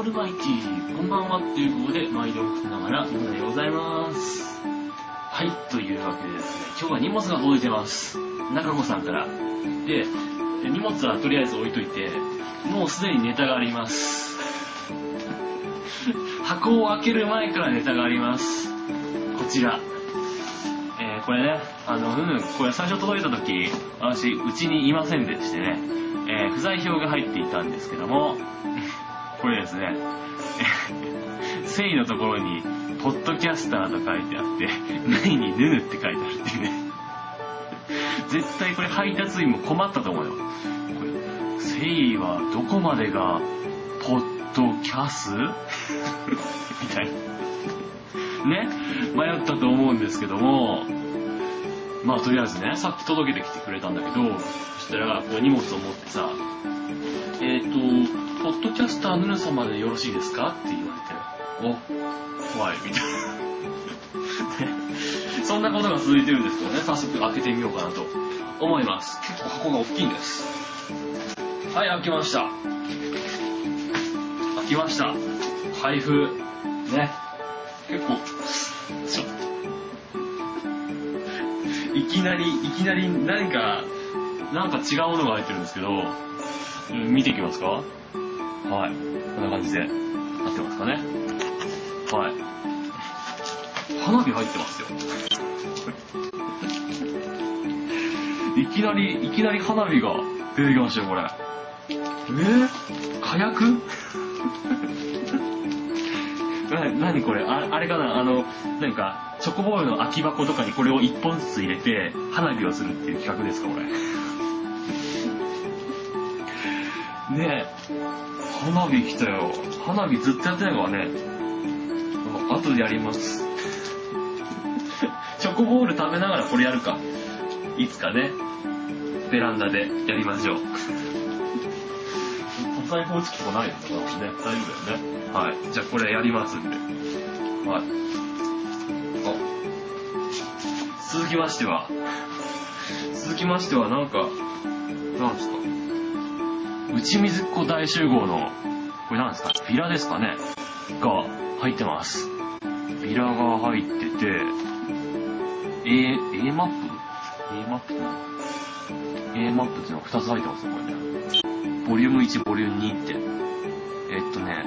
オールマイティー、こんばんはっていうことで、毎度聞きながら、おはようございます。はい、というわけでですね、今日は荷物が届いてます。中子さんから。で、荷物はとりあえず置いといて、もうすでにネタがあります。箱を開ける前からネタがあります。こちら。えー、これね、あの、うん、これ最初届いた時、私、うちにいませんでしてね、えー不在票が入っていたんですけども、これですね、え誠意のところに、ポッドキャスターと書いてあって、何にヌヌって書いてあるっていうね。絶対これ配達員も困ったと思うよ。これ、誠意はどこまでが、ポッドキャス？みたいな。ね？迷ったと思うんですけども、まあとりあえずね、さっき届けてきてくれたんだけど、そしたら、こう荷物を持ってさ、えっ、と、ポッドキャスターヌヌ様でよろしいですか？って言われて、お、怖い、みたいな。ねそんなことが続いてるんですけどね、早速開けてみようかなと思います。結構箱が大きいんです。はい、開きました。開きました。配布。ね。結構、ちょっと。いきなり、いきなり何か、なんか違うものが入ってるんですけど、うん見ていきますか？はい。こんな感じで、なってますかね。はい。花火入ってますよ。いきなり、いきなり花火が出てきましたよ、これ。えー、火薬？な、なこれ？ああれかな？あの、なんか、チョコボールの空き箱とかにこれを一本ずつ入れて、花火をするっていう企画ですか、これ。ねえ、花火来たよ。花火ずっとやってないからね。あ後でやります。チョコボール食べながらこれやるか。いつかね、ベランダでやりましょう。火災報知器もないのかなね。大丈夫だよね。はい。じゃあこれやりますんで。はい。あ。続きましては、続きましてはなんか、なんですか？内水っ子大集合の、これなんですか？ビラですかね？が入ってます。ビラが入ってて、A、A マップ ?A マップ？って ?A マップっていうのが2つ入ってますね、これね。ボリューム1、ボリューム2って。えっとね、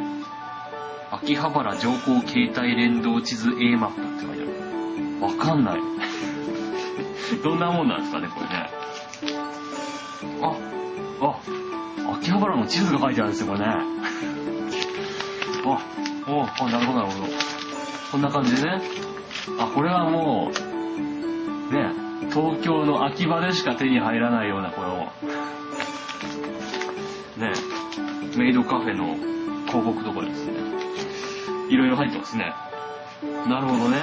秋葉原情報携帯連動地図 A マップって書いてある。わかんない。どんなもんなんですかね、これね。あ、あ、秋葉原の地図が書いてあるんですよ、これね。あ、おあ、なるほど、なるほど。こんな感じでね。あ、これはもう、ね、東京の秋葉でしか手に入らないような、この、ね、メイドカフェの広告とかですね。いろいろ入ってますね。なるほどね。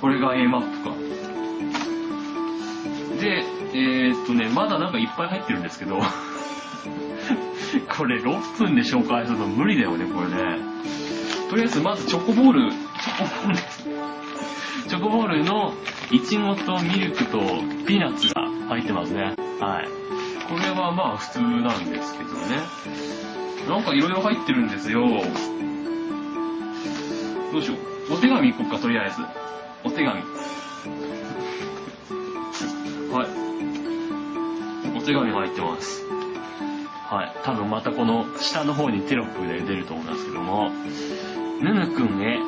これが A マップか。で、えー、っとね、まだなんかいっぱい入ってるんですけど、これ6分で紹介するの無理だよね、これね。とりあえずまずチョコボール、チョコボール、チョコボールのイチゴとミルクとピーナッツが入ってますね。はい。これはまあ普通なんですけどね。なんかいろいろ入ってるんですよ。どうしよう。お手紙行こうか、とりあえず。お手紙。はい。お手紙入ってます。はい。多分またこの下の方にテロップで出ると思うんですけども、ぬぬくんへ、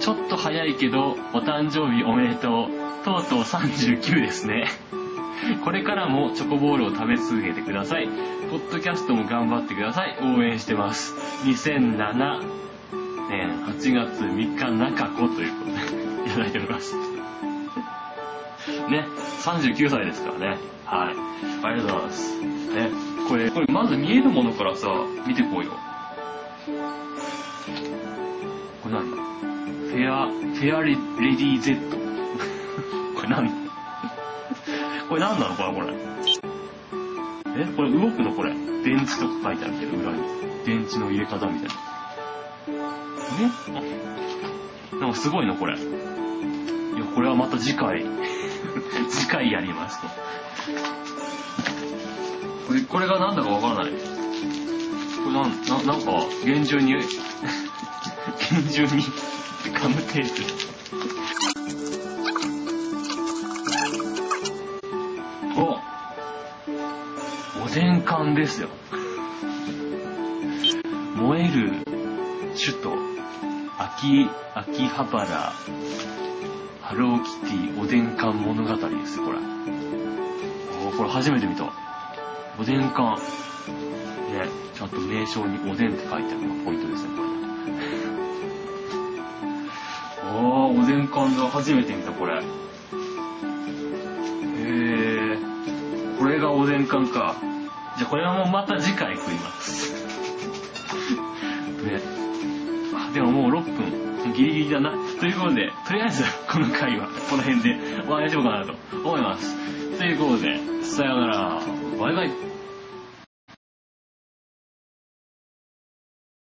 ちょっと早いけど、お誕生日おめでとう。とうとう39ですね。これからもチョコボールを食べ続けてください。ポッドキャストも頑張ってください。応援してます。2007年8月3日中子ということで、いただいております。ね、39歳ですからね。はい。ありがとうございます。ね、これ、これまず見えるものからさ、見てこうよ。これ何？フェア、フェアレレディー Z。これ何？これ何なの？かなこれ。え？これ動くの？これ。電池とか書いてあるけど、裏に。電池の入れ方みたいな。え？なんかすごいの？これ。いや、これはまた次回、回やりますと。これ、これが何だかわからない。これなん、な、なんか、厳重に、厳重にガムテープ。おおでん缶ですよ。燃える首都、秋、秋葉原、ハローキティおでん缶物語ですよ、これ。おこれ初めて見た。おでん缶。ね、ちゃんと名称におでんって書いてあるのがポイントですね、これ。おー、おでん缶だ。初めて見た、これ。へー。これがおでん缶か。じゃあこれはもうまた次回食います。でももう6分。ギリギリだな。ということで、とりあえずこの回はこの辺で終わりにしようかなと思います。ということで、さようなら。バイバイ。